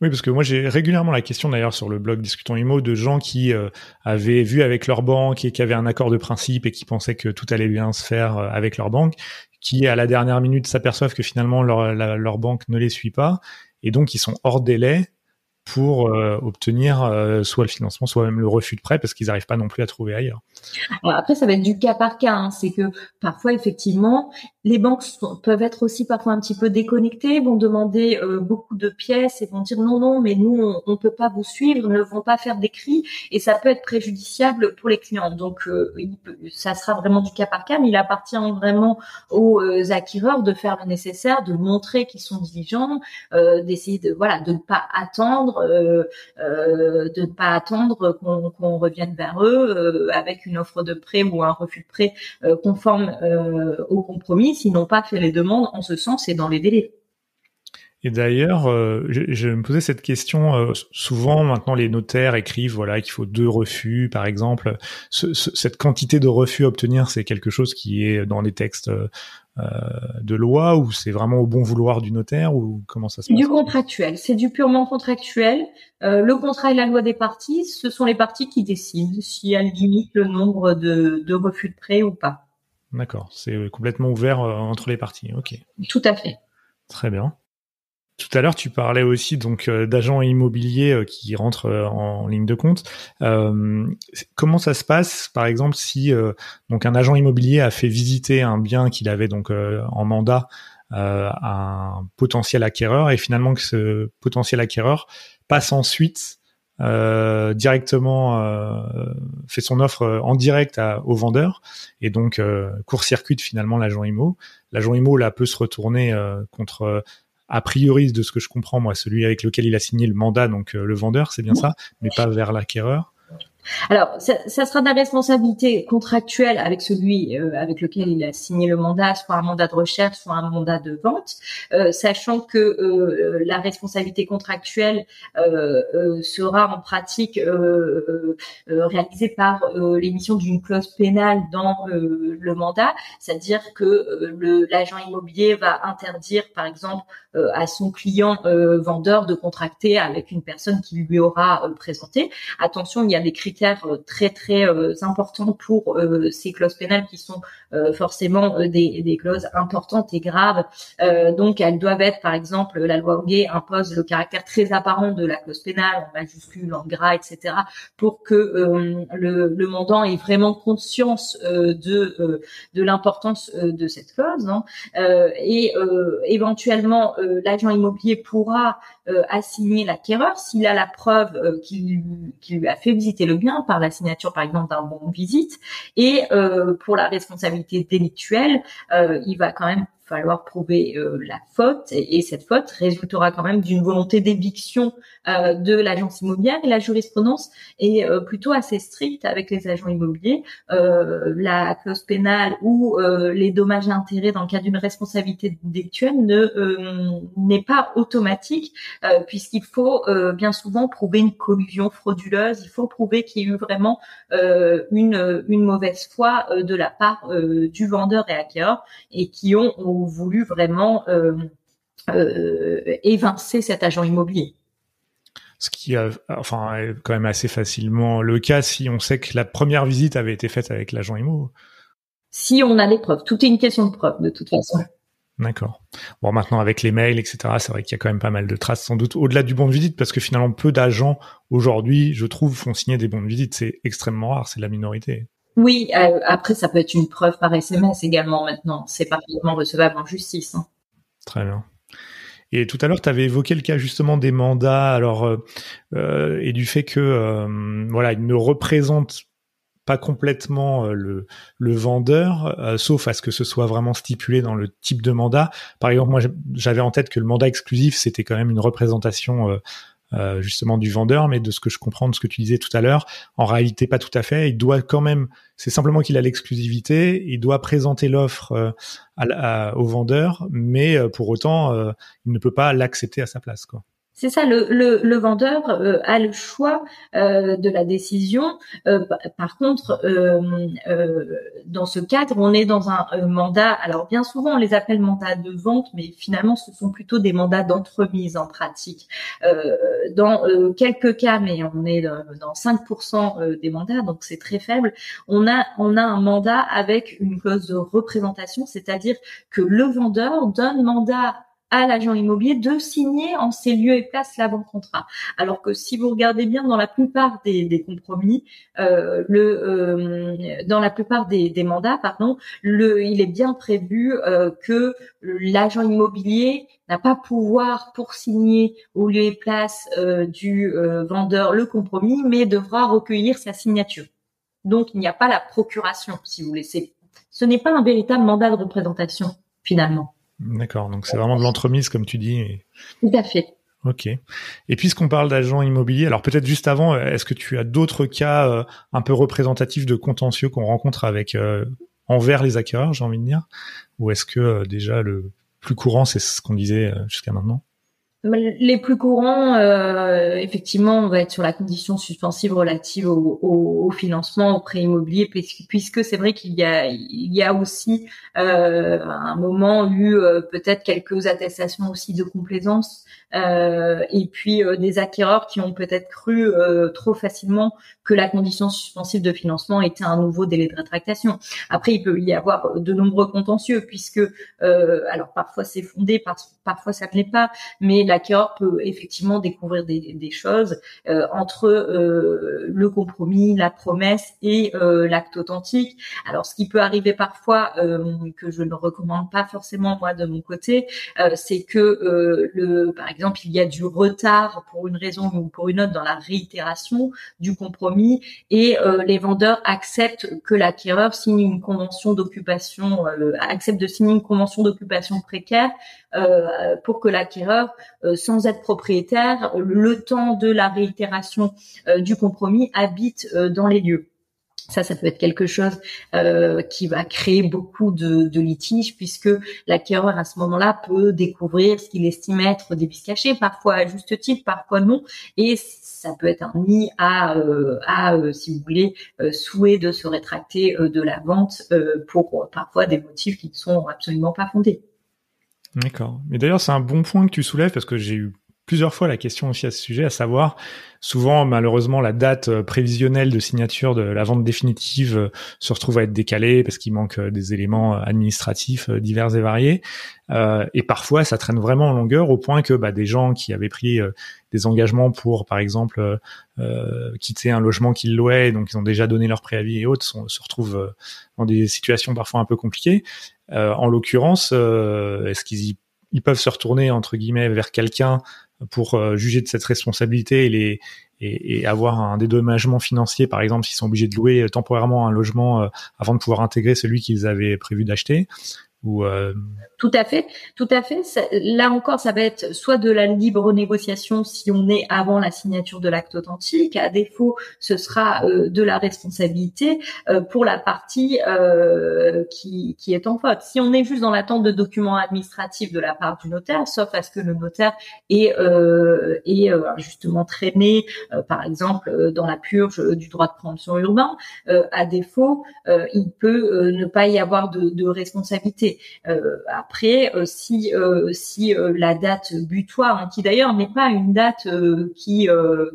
Oui, parce que moi j'ai régulièrement la question d'ailleurs sur le blog Discutons Imo de gens qui euh, avaient vu avec leur banque et qui avaient un accord de principe et qui pensaient que tout allait bien se faire euh, avec leur banque, qui à la dernière minute s'aperçoivent que finalement leur, leur banque ne les suit pas et donc ils sont hors délai pour euh, obtenir euh, soit le financement, soit même le refus de prêt, parce qu'ils n'arrivent pas non plus à trouver ailleurs. après, ça va être du cas par cas. Hein. C'est que parfois, effectivement, les banques peuvent être aussi parfois un petit peu déconnectées, vont demander euh, beaucoup de pièces et vont dire non, non, mais nous, on ne peut pas vous suivre, ne vont pas faire d'écrit, et ça peut être préjudiciable pour les clients. Donc, ça sera vraiment du cas par cas, mais il appartient vraiment aux acquéreurs de faire le nécessaire, de montrer qu'ils sont diligents, d'essayer de voilà, de ne pas attendre euh, euh, de ne pas attendre qu'on revienne vers eux euh, avec une offre de prêt ou un refus de prêt conforme au compromis, s'ils n'ont pas fait les demandes en ce sens et dans les délais. Et d'ailleurs, je, me posais cette question. souvent, maintenant, les notaires écrivent voilà qu'il faut deux refus, par exemple. cette quantité de refus à obtenir, c'est quelque chose qui est dans les textes de loi ou c'est vraiment au bon vouloir du notaire ou comment ça se passe? Du contractuel, c'est du purement contractuel. Euh, le contrat et la loi des parties, ce sont les parties qui décident si elles limitent le nombre de, de refus de prêt ou pas. D'accord, c'est complètement ouvert euh, entre les parties. Ok. Tout à fait. Très bien. Tout à l'heure, tu parlais aussi donc euh, d'agents immobiliers euh, qui rentrent euh, en ligne de compte. comment ça se passe, par exemple, si donc un agent immobilier a fait visiter un bien qu'il avait donc en mandat à un potentiel acquéreur et finalement que ce potentiel acquéreur passe ensuite directement fait son offre en direct au vendeur et donc court-circuite finalement l'agent IMO. L'agent IMO là peut se retourner contre a priori, de ce que je comprends, moi, celui avec lequel il a signé le mandat, donc euh, le vendeur, c'est bien ça, mais pas vers l'acquéreur. Alors, ça, sera de la responsabilité contractuelle avec celui euh, avec lequel il a signé le mandat, soit un mandat de recherche, soit un mandat de vente, euh, sachant que euh, la responsabilité contractuelle sera en pratique réalisée par l'émission d'une clause pénale dans le mandat, c'est-à-dire que l'agent immobilier va interdire, par exemple, à son client vendeur de contracter avec une personne qui lui aura présenté. Attention, il y a des critères euh, très très euh, importants pour euh, ces clauses pénales qui sont forcément des, des, clauses importantes et graves. donc elles doivent être, par exemple, la loi Hoguet impose le caractère très apparent de la clause pénale en majuscule, en gras, etc., pour que le, le mandant ait vraiment conscience de de l'importance de cette clause. Hein. et éventuellement, l'agent immobilier pourra assigner l'acquéreur s'il a la preuve qu'il lui a fait visiter le bien par la signature, par exemple, d'un bon visite. Et euh, pour la responsabilité délictuelle, euh, il va quand même falloir prouver euh, la faute et, cette faute résultera quand même d'une volonté d'éviction euh, de l'agence immobilière et la jurisprudence est euh, plutôt assez stricte avec les agents immobiliers. la clause pénale ou les dommages et intérêts dans le cas d'une responsabilité délictuelle ne n'est pas automatique puisqu'il faut bien souvent prouver une collusion frauduleuse. Il faut prouver qu'il y a eu vraiment une une mauvaise foi de la part du vendeur et acquéreur et qui ont voulu vraiment euh, euh, évincer cet agent immobilier. Ce qui a, enfin, est quand même assez facilement le cas si on sait que la première visite avait été faite avec l'agent immo. Si on a les preuves, tout est une question de preuve de toute façon. D'accord. Bon, maintenant avec les mails, etc., c'est vrai qu'il y a quand même pas mal de traces, sans doute, au-delà du bon de visite, parce que finalement, peu d'agents aujourd'hui, je trouve, font signer des bons de visite. C'est extrêmement rare, c'est la minorité. Oui, euh, après, ça peut être une preuve par SMS également maintenant. C'est parfaitement recevable en justice. Hein. Très bien. Et tout à l'heure, tu avais évoqué le cas justement des mandats, alors euh, euh et du fait que euh, voilà, ils ne représentent pas complètement le, le vendeur, sauf à ce que ce soit vraiment stipulé dans le type de mandat. Par exemple, moi, j'avais en tête que le mandat exclusif, c'était quand même une représentation euh, justement du vendeur, mais de ce que je comprends de ce que tu disais tout à l'heure, en réalité pas tout à fait. Il doit quand même, c'est simplement qu'il a l'exclusivité, il doit présenter l'offre euh, au vendeur, mais euh, pour autant, il ne peut pas l'accepter à sa place. Quoi. C'est ça, le, le, vendeur euh, a le choix euh, de la décision. Euh, par contre, dans ce cadre, on est dans un mandat. Alors bien souvent, on les appelle mandats de vente, mais finalement, ce sont plutôt des mandats d'entremise en pratique. dans quelques cas, mais on est dans 5% des mandats, donc c'est très faible. On a on a un mandat avec une clause de représentation, c'est-à-dire que le vendeur donne mandat à l'agent immobilier de signer en ces lieux et places l'avant-contrat. Alors que si vous regardez bien dans la plupart des, compromis, euh, le, euh, dans la plupart des, mandats, pardon, le, il est bien prévu euh, que l'agent immobilier n'a pas pouvoir pour signer au lieu et place du vendeur le compromis, mais devra recueillir sa signature. Donc il n'y a pas la procuration, si vous voulez. Ce n'est pas un véritable mandat de représentation finalement. D'accord, donc c'est vraiment de l'entremise, comme tu dis. Tout à fait. Ok. Et puisqu'on parle d'agents immobiliers, alors peut-être juste avant, est-ce que tu as d'autres cas euh, un peu représentatifs de contentieux qu'on rencontre avec euh, envers les acquéreurs, j'ai envie de dire, ou est-ce que euh, déjà le plus courant, c'est ce qu'on disait jusqu'à maintenant? Les plus courants, euh, effectivement, on va être sur la condition suspensive relative au, au, financement, au prêt immobilier, puisque c'est vrai qu'il y a, il y a aussi euh, un moment eu euh, peut-être quelques attestations aussi de complaisance euh, et puis euh, des acquéreurs qui ont peut-être cru euh, trop facilement que la condition suspensive de financement était un nouveau délai de rétractation. Après, il peut y avoir de nombreux contentieux puisque, alors parfois c'est fondé, parfois ça ne l'est pas, mais l'acquéreur peut effectivement découvrir des, des choses entre le compromis, la promesse et l'acte authentique. Alors, ce qui peut arriver parfois, que je ne recommande pas forcément moi de mon côté, c'est que le, par exemple il y a du retard pour une raison ou pour une autre dans la réitération du compromis et euh, les vendeurs acceptent que l'acquéreur signe une convention d'occupation, euh, accepte de signer une convention d'occupation précaire euh, pour que l'acquéreur, sans être propriétaire, le temps de la réitération du compromis habite dans les lieux. Ça, ça peut être quelque chose euh, qui va créer beaucoup de, de litiges puisque l'acquéreur à ce moment-là peut découvrir ce qu'il estime être des vices cachés, parfois à juste titre, parfois non, et ça peut être un nid à, euh, à euh, si vous voulez, souhait de se rétracter de la vente pour parfois des motifs qui ne sont absolument pas fondés. D'accord. Mais d'ailleurs, c'est un bon point que tu soulèves parce que j'ai eu plusieurs fois la question aussi à ce sujet, à savoir souvent malheureusement la date euh, prévisionnelle de signature de la vente définitive euh, se retrouve à être décalée parce qu'il manque euh, des éléments administratifs divers et variés. et parfois ça traîne vraiment en longueur au point que bah, des gens qui avaient pris des engagements pour par exemple quitter un logement qu'ils louaient, donc ils ont déjà donné leur préavis et autres, se retrouvent dans des situations parfois un peu compliquées. En l'occurrence, est-ce qu'ils ils peuvent se retourner entre guillemets vers quelqu'un pour euh, juger de cette responsabilité et, avoir un dédommagement financier, par exemple, s'ils sont obligés de louer euh, temporairement un logement euh, avant de pouvoir intégrer celui qu'ils avaient prévu d'acheter? Ou tout à fait, tout à fait. là encore, ça va être soit de la libre négociation si on est avant la signature de l'acte authentique. À défaut, ce sera euh, de la responsabilité euh, pour la partie euh, qui, qui est en faute. Si on est juste dans l'attente de documents administratifs de la part du notaire, sauf à ce que le notaire est, justement traîné, par exemple, dans la purge du droit de préemption urbain, à défaut, il peut ne pas y avoir de responsabilité. Après, euh, si euh, si euh, la date butoir, hein, qui d'ailleurs n'est pas une date qui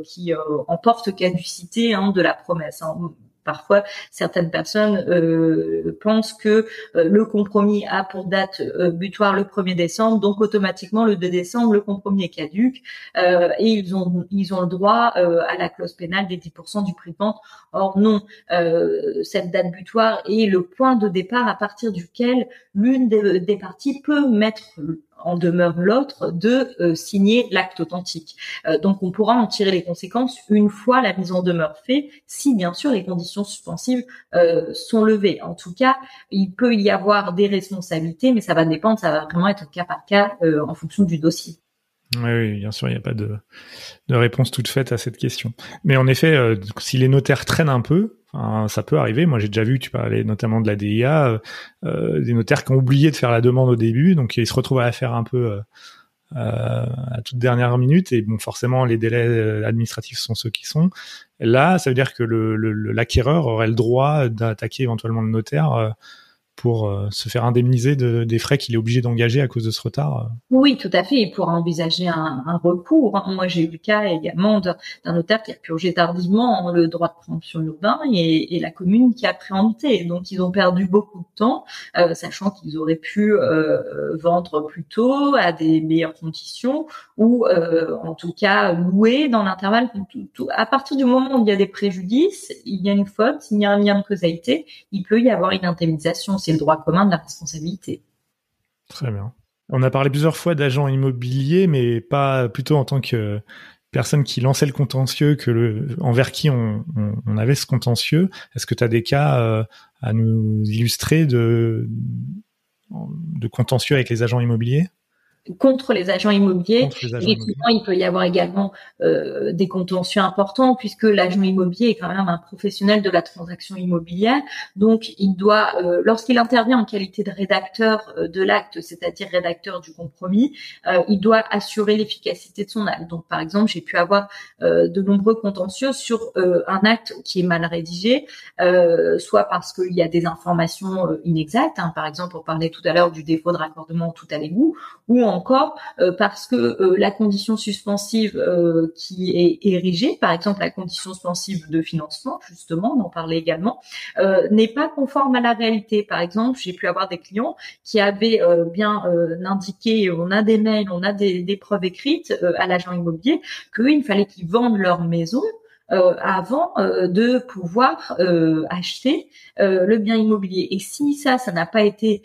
qui emporte caducité hein, de la promesse. Hein, parfois certaines personnes euh, pensent que euh, le compromis a pour date euh, butoir le 1er décembre, donc automatiquement le 2 décembre le compromis est caduque et ils ont ils ont le droit à la clause pénale des 10% du prix de vente. Or non, cette date butoir est le point de départ à partir duquel l'une des, des parties peut mettre en demeure l'autre de euh, signer l'acte authentique. Euh, donc on pourra en tirer les conséquences une fois la mise en demeure faite, si bien sûr les conditions suspensives euh, sont levées. En tout cas, il peut y avoir des responsabilités, mais ça va dépendre, ça va vraiment être cas par cas en fonction du dossier. Oui, bien sûr, il n'y a pas de, de, réponse toute faite à cette question. Mais en effet, si les notaires traînent un peu, ça peut arriver. Moi, j'ai déjà vu, tu parlais notamment de la DIA, euh, euh, des notaires qui ont oublié de faire la demande au début, donc ils se retrouvent à la faire un peu euh, à toute dernière minute. Et bon, forcément, les délais administratifs sont ceux qui sont. Là, ça veut dire que l'acquéreur aurait le droit d'attaquer éventuellement le notaire pour euh, se faire indemniser de, des frais qu'il est obligé d'engager à cause de ce retard. Euh. Oui, tout à fait. Il pourra envisager un, recours. Moi, j'ai eu le cas également d'un notaire qui a purgé tardivement le droit de préemption urbain et, et, la commune qui a préempté. Donc, ils ont perdu beaucoup de temps, euh, sachant qu'ils auraient pu vendre plus tôt à des meilleures conditions ou, en tout cas, louer dans l'intervalle. À partir du moment où il y a des préjudices, il y a une faute, il y a un lien de causalité, il peut y avoir une indemnisation c'est le droit commun de la responsabilité. Très bien. On a parlé plusieurs fois d'agents immobiliers, mais pas plutôt en tant que personne qui lançait le contentieux, que envers qui on, avait ce contentieux. Est-ce que tu as des cas euh, à nous illustrer de, de contentieux avec les agents immobiliers? Contre les agents immobiliers. Effectivement, il peut y avoir également euh, des contentieux importants puisque l'agent immobilier est quand même un professionnel de la transaction immobilière. Donc, il doit, euh, lorsqu'il intervient en qualité de rédacteur euh, de l'acte, c'est-à-dire rédacteur du compromis, euh, il doit assurer l'efficacité de son acte. Donc, par exemple, j'ai pu avoir de nombreux contentieux sur un acte qui est mal rédigé, soit parce qu'il y a des informations inexactes, hein, par exemple, on parlait tout à l'heure du défaut de raccordement tout à l'égout, ou en encore euh, parce que euh, la condition suspensive euh, qui est érigée, par exemple la condition suspensive de financement, justement, on en parlait également, n'est pas conforme à la réalité. Par exemple, j'ai pu avoir des clients qui avaient bien indiqué, on a des mails, on a des, des preuves écrites à l'agent immobilier qu'il fallait qu'ils vendent leur maison avant euh, de pouvoir euh, acheter le bien immobilier. Et si ça, ça n'a pas été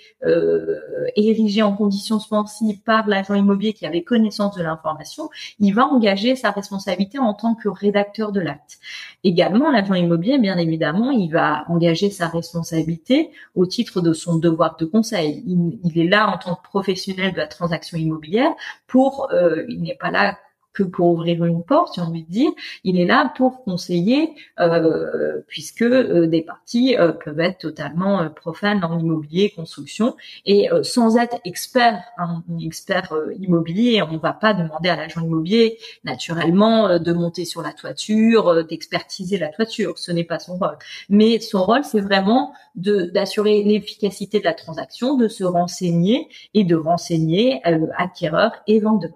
érigé en conditions suspensives par l'agent immobilier qui avait connaissance de l'information, il va engager sa responsabilité en tant que rédacteur de l'acte. Également, l'agent immobilier, bien évidemment, il va engager sa responsabilité au titre de son devoir de conseil. Il, il est là en tant que professionnel de la transaction immobilière pour, il n'est pas là que pour ouvrir une porte, j'ai envie de dire. Il est là pour conseiller, euh, puisque euh, des parties euh, peuvent être totalement profanes en immobilier, construction, et sans être expert, un expert immobilier, on ne va pas demander à l'agent immobilier naturellement de monter sur la toiture, d'expertiser la toiture. Ce n'est pas son rôle. Mais son rôle, c'est vraiment d'assurer l'efficacité de la transaction, de se renseigner et de renseigner acquéreurs et vendeurs.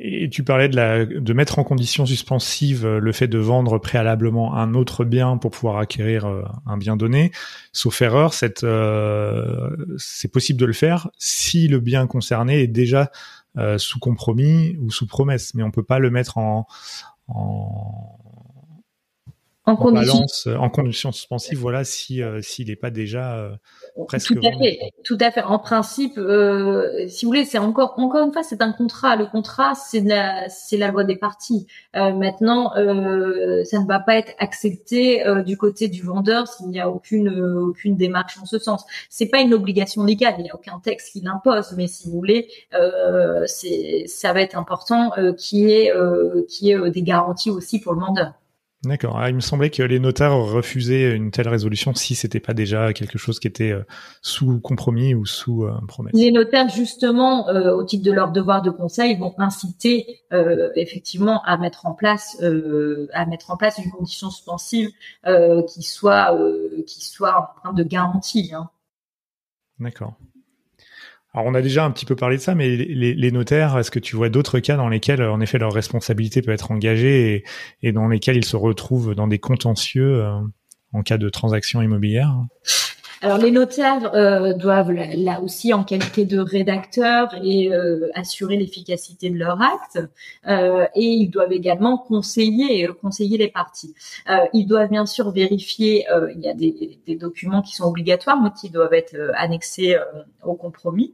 Et tu parlais de, la, de mettre en condition suspensive euh, le fait de vendre préalablement un autre bien pour pouvoir acquérir euh, un bien donné. Sauf erreur, euh, c'est possible de le faire si le bien concerné est déjà sous compromis ou sous promesse, mais on peut pas le mettre en, en, en, condition... en condition suspensive, voilà, si s'il n'est pas déjà presque. Tout à fait, tout à fait. En principe, euh, si vous voulez, c'est encore encore une fois, c'est un contrat. Le contrat, c'est la c'est la loi des parties. Euh, maintenant, euh, ça ne va pas être accepté euh, du côté du vendeur s'il n'y a aucune aucune démarche en ce sens. C'est pas une obligation légale. Il n'y a aucun texte qui l'impose, mais si vous voulez, euh, c'est ça va être important qu'il y ait qui ait des garanties aussi pour le vendeur. D'accord. Ah, il me semblait que les notaires refusaient une telle résolution si c'était pas déjà quelque chose qui était euh, sous compromis ou sous euh, promesse. Les notaires, justement, euh, au titre de leur devoir de conseil, vont inciter effectivement à mettre en place, à mettre en place une condition suspensive qui soit, qui soit train de garantie. Hein. D'accord. Alors on a déjà un petit peu parlé de ça, mais les, notaires, est-ce que tu vois d'autres cas dans lesquels, en effet, leur responsabilité peut être engagée et, dans lesquels ils se retrouvent dans des contentieux euh, en cas de transaction immobilière? Alors les notaires euh, doivent là aussi en qualité de rédacteur et euh, assurer l'efficacité de leur acte euh, et ils doivent également conseiller conseiller les parties. ils doivent bien sûr vérifier il y a des, des, documents qui sont obligatoires mais qui doivent être annexés au compromis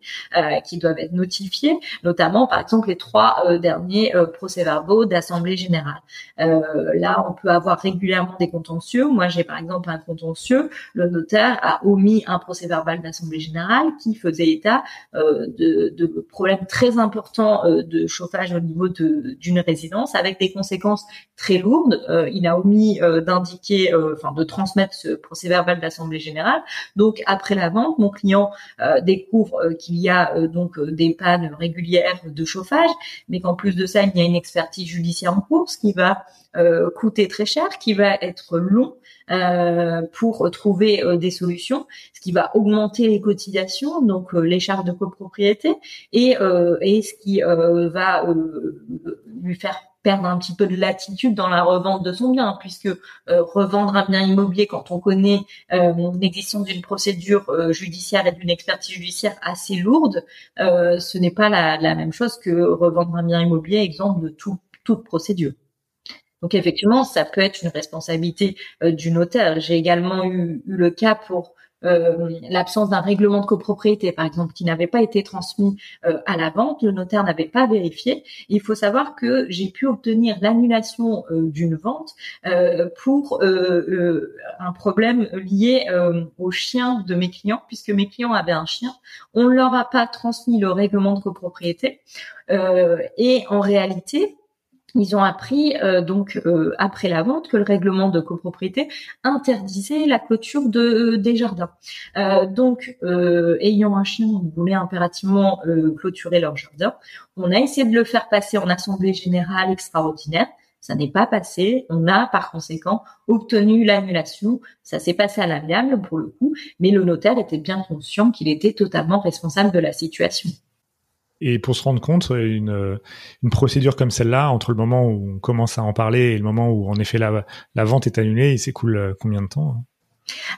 qui doivent être notifiés notamment par exemple les trois derniers procès-verbaux d'assemblée générale. là on peut avoir régulièrement des contentieux. Moi j'ai par exemple un contentieux, le notaire a mis un procès verbal d'assemblée générale qui faisait état euh, de, problèmes très importants euh, de chauffage au niveau d'une résidence avec des conséquences très lourdes. Euh, il a omis d'indiquer, enfin de transmettre ce procès verbal d'assemblée générale. Donc après la vente, mon client découvre qu'il y a donc des pannes régulières de chauffage, mais qu'en plus de ça, il y a une expertise judiciaire en cours, qui va coûter très cher, qui va être long euh, pour trouver euh, des solutions, ce qui va augmenter les cotisations, donc euh, les charges de copropriété, et, et ce qui va lui faire perdre un petit peu de latitude dans la revente de son bien, puisque revendre un bien immobilier quand on connaît l'existence d'une procédure judiciaire et d'une expertise judiciaire assez lourde, ce n'est pas la, la, même chose que revendre un bien immobilier, exemple de tout, toute procédure. Donc effectivement, ça peut être une responsabilité euh, du notaire. J'ai également eu, le cas pour euh, l'absence d'un règlement de copropriété, par exemple, qui n'avait pas été transmis euh, à la vente, le notaire n'avait pas vérifié. Il faut savoir que j'ai pu obtenir l'annulation d'une vente pour un problème lié au chien de mes clients, puisque mes clients avaient un chien. On ne leur a pas transmis le règlement de copropriété. et en réalité, ils ont appris euh, donc euh, après la vente que le règlement de copropriété interdisait la clôture de des jardins. Euh, donc, ayant un chien, ils voulaient impérativement clôturer leur jardin. On a essayé de le faire passer en assemblée générale extraordinaire. Ça n'est pas passé. On a par conséquent obtenu l'annulation. Ça s'est passé à l'amiable pour le coup, mais le notaire était bien conscient qu'il était totalement responsable de la situation. Et pour se rendre compte, une, une procédure comme celle-là, entre le moment où on commence à en parler et le moment où en effet la, la vente est annulée, il s'écoule euh, combien de temps hein?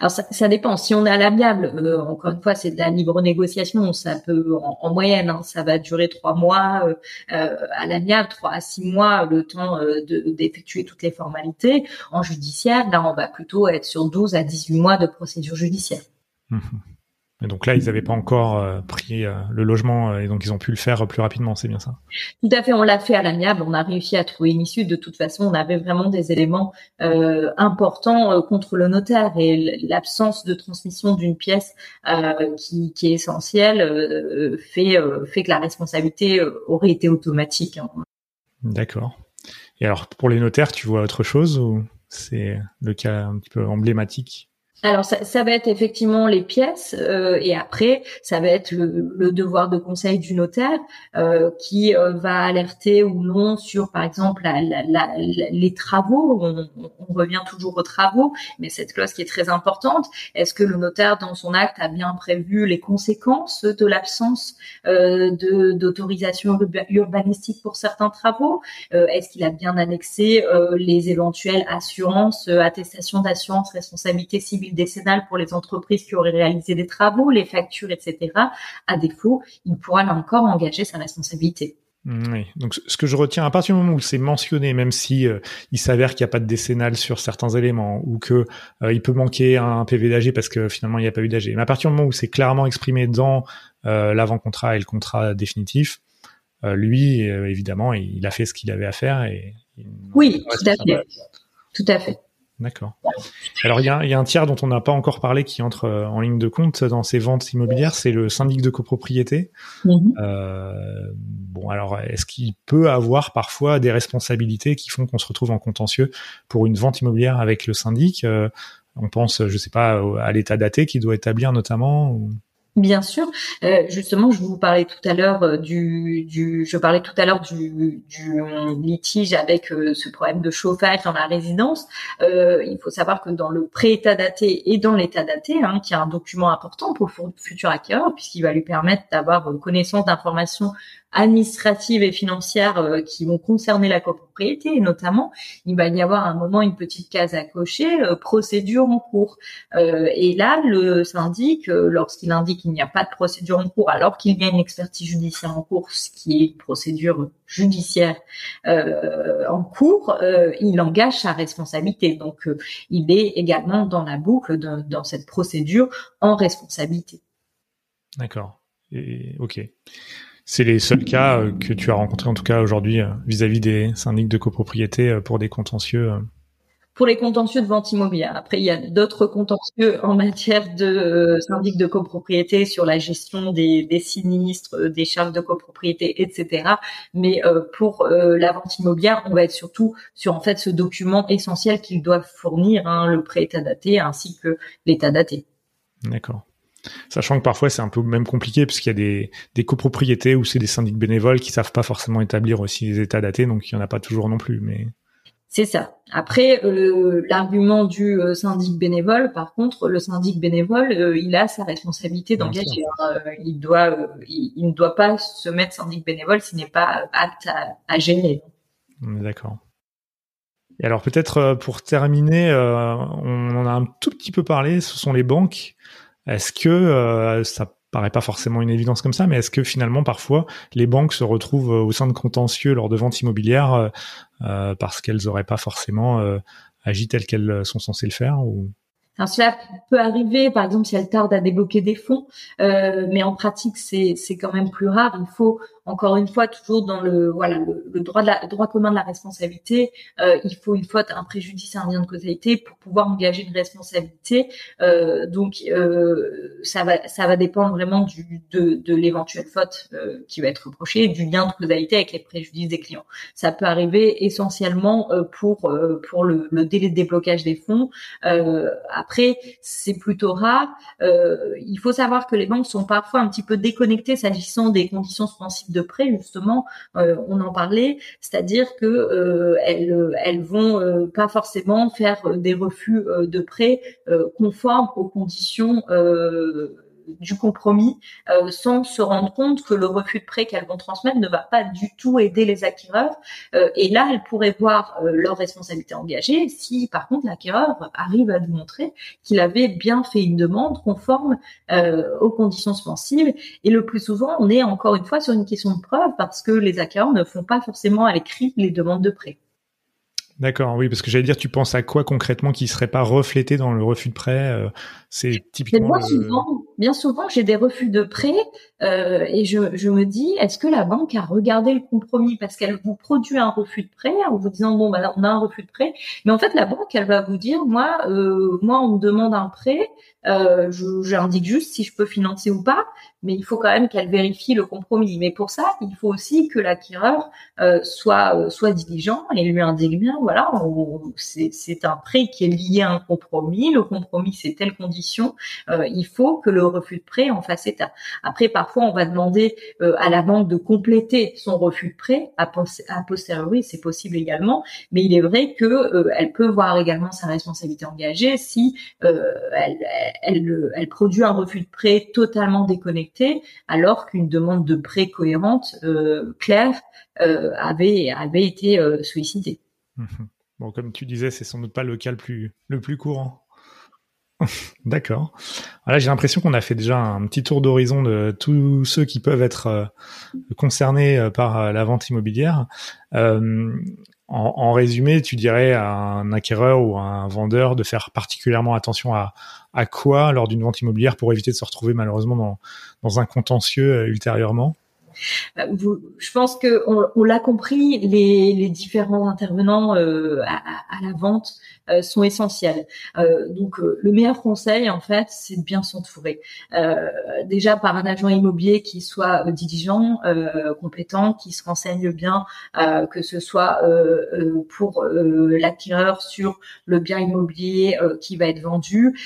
Alors ça, ça, dépend. Si on est à l'amiable, euh, encore une fois, c'est de la libre négociation. Ça peut, en, moyenne, hein, ça va durer trois mois euh, euh, à l'amiable, trois à six mois, le temps d'effectuer toutes les formalités. En judiciaire, là, on va plutôt être sur 12 à 18 mois de procédure judiciaire. Mmh et donc là, ils n'avaient pas encore euh, pris euh, le logement euh, et donc ils ont pu le faire plus rapidement, c'est bien ça Tout à fait, on l'a fait à l'amiable, on a réussi à trouver une issue. De toute façon, on avait vraiment des éléments importants contre le notaire et l'absence de transmission d'une pièce qui, qui, est essentielle fait, fait que la responsabilité aurait été automatique. Hein. D'accord. Et alors pour les notaires, tu vois autre chose ou c'est le cas un petit peu emblématique? Alors ça, ça, va être effectivement les pièces euh, et après ça va être le, le, devoir de conseil du notaire euh, qui euh, va alerter ou non sur par exemple la, la, les travaux. On, on, revient toujours aux travaux, mais cette clause qui est très importante. Est-ce que le notaire dans son acte a bien prévu les conséquences de l'absence euh, de d'autorisation urbanistique pour certains travaux? Euh, Est-ce qu'il a bien annexé les éventuelles assurances, attestations d'assurance, responsabilité civile décennale pour les entreprises qui auraient réalisé des travaux, les factures, etc. À défaut, il pourra là encore engager sa responsabilité. Mmh, oui. Donc, ce que je retiens, à partir du moment où c'est mentionné, même si euh, il s'avère qu'il n'y a pas de décennale sur certains éléments ou que euh, il peut manquer un PV d'AG parce que finalement il n'y a pas eu d'AG, mais à partir du moment où c'est clairement exprimé dans euh, l'avant-contrat et le contrat définitif, lui, évidemment, il a fait ce qu'il avait à faire et. oui, tout à fait. Tout à fait. D'accord. Alors il y a, y a, un tiers dont on n'a pas encore parlé qui entre euh, en ligne de compte dans ces ventes immobilières, c'est le syndic de copropriété. Mhm. Euh, bon alors est-ce qu'il peut avoir parfois des responsabilités qui font qu'on se retrouve en contentieux pour une vente immobilière avec le syndic? Euh, On pense, je sais pas, à l'état daté qui doit établir notamment. Ou... Bien sûr. Euh, justement, je vous parlais tout à l'heure euh, du, du, je parlais tout à l'heure du, du litige avec euh, ce problème de chauffage dans la résidence. Euh, il faut savoir que dans le pré-état daté et dans l'état daté, hein, qui est un document important pour le futur acquéreur, puisqu'il va lui permettre d'avoir connaissance d'informations administratives et financières euh, qui vont concerner la copropriété et notamment il va y avoir un moment une petite case à cocher euh, procédure en cours. Euh, et là le syndic lorsqu'il indique qu'il n'y a pas de procédure en cours alors qu'il y a une expertise judiciaire en cours ce qui est une procédure judiciaire en cours il engage sa responsabilité. Donc il est également dans la boucle dans cette procédure en responsabilité. D'accord. ok c'est les seuls cas euh, que tu as rencontrés en tout cas aujourd'hui euh, vis-à-vis des syndics de copropriété euh, pour des contentieux pour les contentieux de vente immobilière. Après, il y a d'autres contentieux en matière de syndic de copropriété sur la gestion des, des, sinistres, des charges de copropriété, etc. Mais pour la vente immobilière, on va être surtout sur en fait ce document essentiel qu'ils doivent fournir, hein, le pré-état daté ainsi que l'état daté. D'accord. Sachant que parfois c'est un peu même compliqué puisqu'il y a des, des copropriétés ou c'est des syndics bénévoles qui savent pas forcément établir aussi les états datés, donc il y en a pas toujours non plus. Mais c'est ça. Après, euh, l'argument du euh, syndic bénévole, par contre, le syndic bénévole, euh, il a sa responsabilité d'engager. Hein. il doit, il, ne doit pas se mettre syndic bénévole s'il n'est pas apte à, à gêner. D'accord. Et alors peut-être pour terminer, on en a un tout petit peu parlé. Ce sont les banques. Est-ce que euh, ça paraît pas forcément une évidence comme ça, mais est-ce que finalement parfois les banques se retrouvent euh, au sein de contentieux lors de ventes immobilières euh, parce qu'elles n'auraient pas forcément agi telles qu'elles sont censées le faire ou? Alors cela peut arriver, par exemple, si elles tardent à débloquer des fonds, mais en pratique, c'est quand même plus rare. Il faut encore une fois, toujours dans le voilà le, droit de la, droit commun de la responsabilité, euh, il faut une faute, un préjudice, un lien de causalité pour pouvoir engager une responsabilité. Euh, donc euh, ça va ça va dépendre vraiment du de, de l'éventuelle faute euh, qui va être reprochée, du lien de causalité avec les préjudices des clients. Ça peut arriver essentiellement euh, pour euh, pour le, le, délai de déblocage des fonds. après, c'est plutôt rare. il faut savoir que les banques sont parfois un petit peu déconnectées s'agissant des conditions sensibles de prêt justement, euh, on en parlait, c'est-à-dire que euh, elles, elles vont euh, pas forcément faire des refus de prêt conformes aux conditions du compromis euh, sans se rendre compte que le refus de prêt qu'elles vont transmettre ne va pas du tout aider les acquéreurs. Euh, et là, elles pourraient voir euh, leur responsabilité engagée si, par contre, l'acquéreur arrive à démontrer qu'il avait bien fait une demande conforme aux conditions suspensives. Et le plus souvent, on est encore une fois sur une question de preuve parce que les acquéreurs ne font pas forcément à l'écrit les demandes de prêt. D'accord, oui, parce que j'allais dire, tu penses à quoi concrètement qui serait pas reflété dans le refus de prêt euh, C'est typiquement. Bien souvent, bien souvent, j'ai des refus de prêt euh, et je, je, me dis, est-ce que la banque a regardé le compromis? Parce qu'elle vous produit un refus de prêt en vous disant bon, bah, on a un refus de prêt, mais en fait la banque, elle va vous dire, moi, euh, moi, on me demande un prêt, euh, j'indique juste si je peux financer ou pas, mais il faut quand même qu'elle vérifie le compromis. Mais pour ça, il faut aussi que l'acquéreur euh, soit euh, soit diligent et lui indique bien, voilà, c'est un prêt qui est lié à un compromis. Le compromis, c'est telle condition. Euh, il faut que le refus de prêt en fasse état. Après, parfois, on va demander euh, à la banque de compléter son refus de prêt. À, posteriori, c'est possible également. Mais il est vrai que euh, elle peut voir également sa responsabilité engagée si elle, elle, elle produit un refus de prêt totalement déconnecté alors qu'une demande de prêt cohérente, euh, claire, euh, avait avait été euh, sollicitée. Mhm. Bon, comme tu disais, c'est sans doute pas le cas le plus le plus courant. [LAUGHS] D'accord. Voilà, j'ai l'impression qu'on a fait déjà un petit tour d'horizon de tous ceux qui peuvent être concernés par la vente immobilière. En, résumé, tu dirais à un acquéreur ou à un vendeur de faire particulièrement attention à, quoi lors d'une vente immobilière pour éviter de se retrouver malheureusement dans, un contentieux ultérieurement? Bah, je pense que on, l'a compris, les, différents intervenants euh, à, la vente euh, sont essentiels. Euh, donc euh, le meilleur conseil en fait, c'est de bien s'entourer. déjà par un agent immobilier qui soit diligent, compétent, qui se renseigne bien, que ce soit pour l'acquéreur sur le bien immobilier qui va être vendu,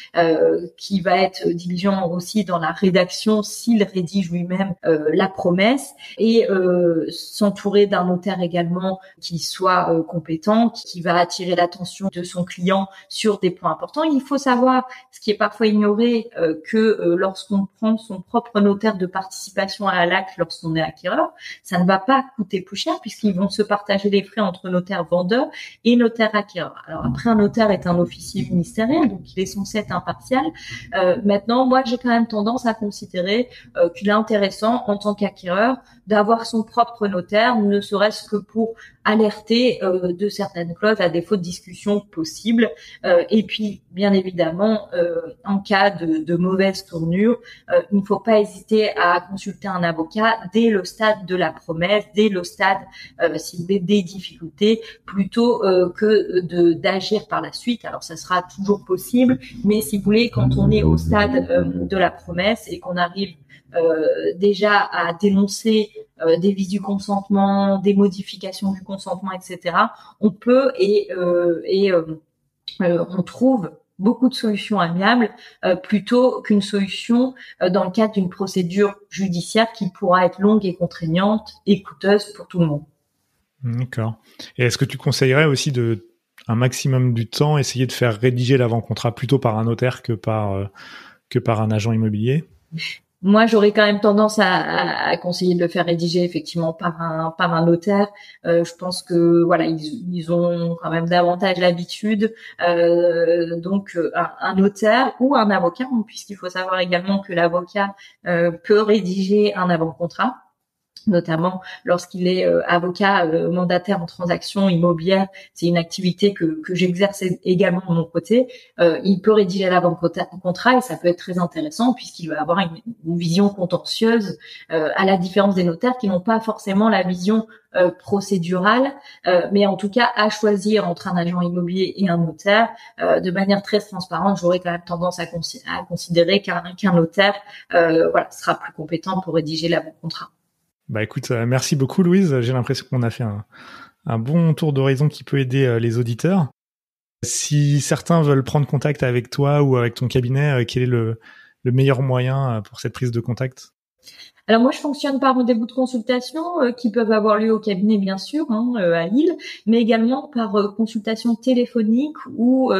qui va être diligent aussi dans la rédaction s'il rédige lui-même la promesse et s'entourer d'un notaire également qui soit compétent, qui va attirer l'attention de son client sur des points importants. Il faut savoir, ce qui est parfois ignoré, euh, que euh, lorsqu'on prend son propre notaire de participation à l'acte lorsqu'on est acquéreur, ça ne va pas coûter plus cher puisqu'ils vont se partager les frais entre notaire vendeur et notaire acquéreur. Alors après, un notaire est un officier ministériel, donc il est censé être impartial. Euh, maintenant, moi, j'ai quand même tendance à considérer qu'il est intéressant en tant qu'acquéreur ago d'avoir son propre notaire, ne serait-ce que pour alerter euh, de certaines clauses à défaut de discussion possible. Euh, et puis, bien évidemment, euh, en cas de, de mauvaise tournure, il ne faut pas hésiter à consulter un avocat dès le stade de la promesse, dès le stade si des, des difficultés, plutôt que de d'agir par la suite. Alors, ça sera toujours possible, mais si vous voulez, quand on est au stade de la promesse et qu'on arrive déjà à dénoncer euh, des vices du consentement, des modifications du consentement, etc. On peut et, euh, et on trouve beaucoup de solutions amiables plutôt qu'une solution dans le cadre d'une procédure judiciaire qui pourra être longue et contraignante et coûteuse pour tout le monde. D'accord. Et est-ce que tu conseillerais aussi de un maximum du temps essayer de faire rédiger l'avant-contrat plutôt par un notaire que par que par un agent immobilier? Moi, j'aurais quand même tendance à, conseiller de le faire rédiger effectivement par un par un notaire. Euh, je pense que voilà, ils, ont quand même davantage l'habitude. Euh, donc, euh, un, notaire ou un avocat, puisqu'il faut savoir également que l'avocat peut rédiger un avant-contrat notamment lorsqu'il est euh, avocat euh, mandataire en transaction immobilière, c'est une activité que, j'exerce également de mon côté. Euh, il peut rédiger l'avant-contrat et ça peut être très intéressant puisqu'il va avoir une, vision contentieuse à la différence des notaires qui n'ont pas forcément la vision procédurale, mais en tout cas à choisir entre un agent immobilier et un notaire de manière très transparente. J'aurais quand même tendance à, à considérer qu'un notaire voilà sera plus compétent pour rédiger l'avant-contrat. Bah écoute, euh, merci beaucoup Louise. J'ai l'impression qu'on a fait un, bon tour d'horizon qui peut aider euh, les auditeurs. Si certains veulent prendre contact avec toi ou avec ton cabinet, euh, quel est le meilleur moyen pour cette prise de contact? Alors moi, je fonctionne par rendez-vous de consultation euh, qui peuvent avoir lieu au cabinet, bien sûr, hein, euh, à Lille, mais également par euh, consultation téléphonique ou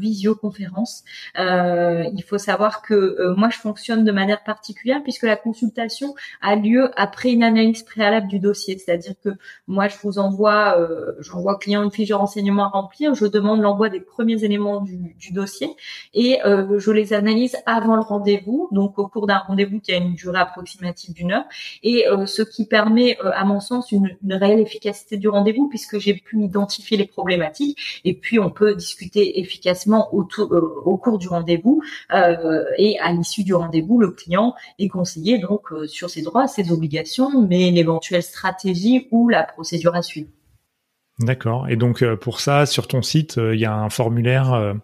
visioconférence. il faut savoir que moi, je fonctionne de manière particulière puisque la consultation a lieu après une analyse préalable du dossier. C'est-à-dire que moi, je vous envoie, j'envoie client une fiche de renseignement à remplir, je demande l'envoi des premiers éléments du, du dossier et je les analyse avant le rendez-vous, donc au cours d'un rendez-vous qui a une durée approximative d'une heure, et euh, ce qui permet, euh, à mon sens, une, réelle efficacité du rendez-vous puisque j'ai pu identifier les problématiques et puis on peut discuter efficacement euh, au cours du rendez-vous et à l'issue du rendez-vous, le client est conseillé donc sur ses droits, ses obligations, mais l'éventuelle stratégie ou la procédure à suivre. D'accord. Et donc pour ça, sur ton site, il y a un formulaire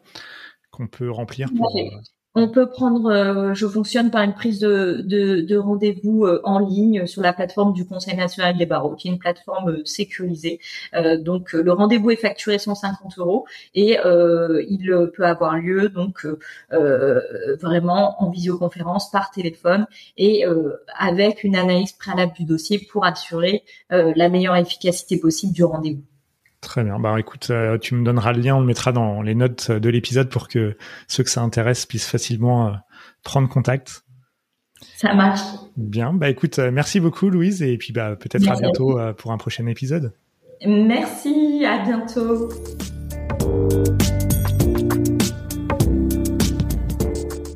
qu'on peut remplir pour. On peut prendre, euh, je fonctionne par une prise de, de, de rendez-vous euh, en ligne sur la plateforme du Conseil national des barreaux, qui est une plateforme euh, sécurisée. donc le rendez-vous est facturé 150 euros et il peut avoir lieu donc vraiment en visioconférence par téléphone et avec une analyse préalable du dossier pour assurer la meilleure efficacité possible du rendez-vous. Très bien. Bah écoute, euh, tu me donneras le lien, on le mettra dans les notes de l'épisode pour que ceux que ça intéresse puissent facilement euh, prendre contact. Ça marche. Bien. Bah écoute, euh, merci beaucoup Louise et puis bah peut-être à bientôt pour un prochain épisode. Merci, à bientôt.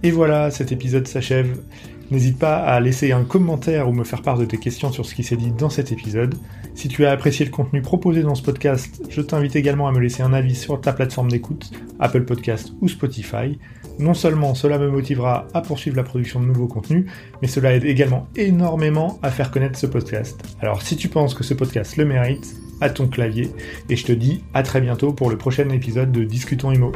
Et voilà, cet épisode s'achève. N'hésite pas à laisser un commentaire ou me faire part de tes questions sur ce qui s'est dit dans cet épisode. Si tu as apprécié le contenu proposé dans ce podcast, je t'invite également à me laisser un avis sur ta plateforme d'écoute, Apple Podcast ou Spotify. Non seulement cela me motivera à poursuivre la production de nouveaux contenus, mais cela aide également énormément à faire connaître ce podcast. Alors si tu penses que ce podcast le mérite, à ton clavier, et je te dis à très bientôt pour le prochain épisode de Discutons Imo.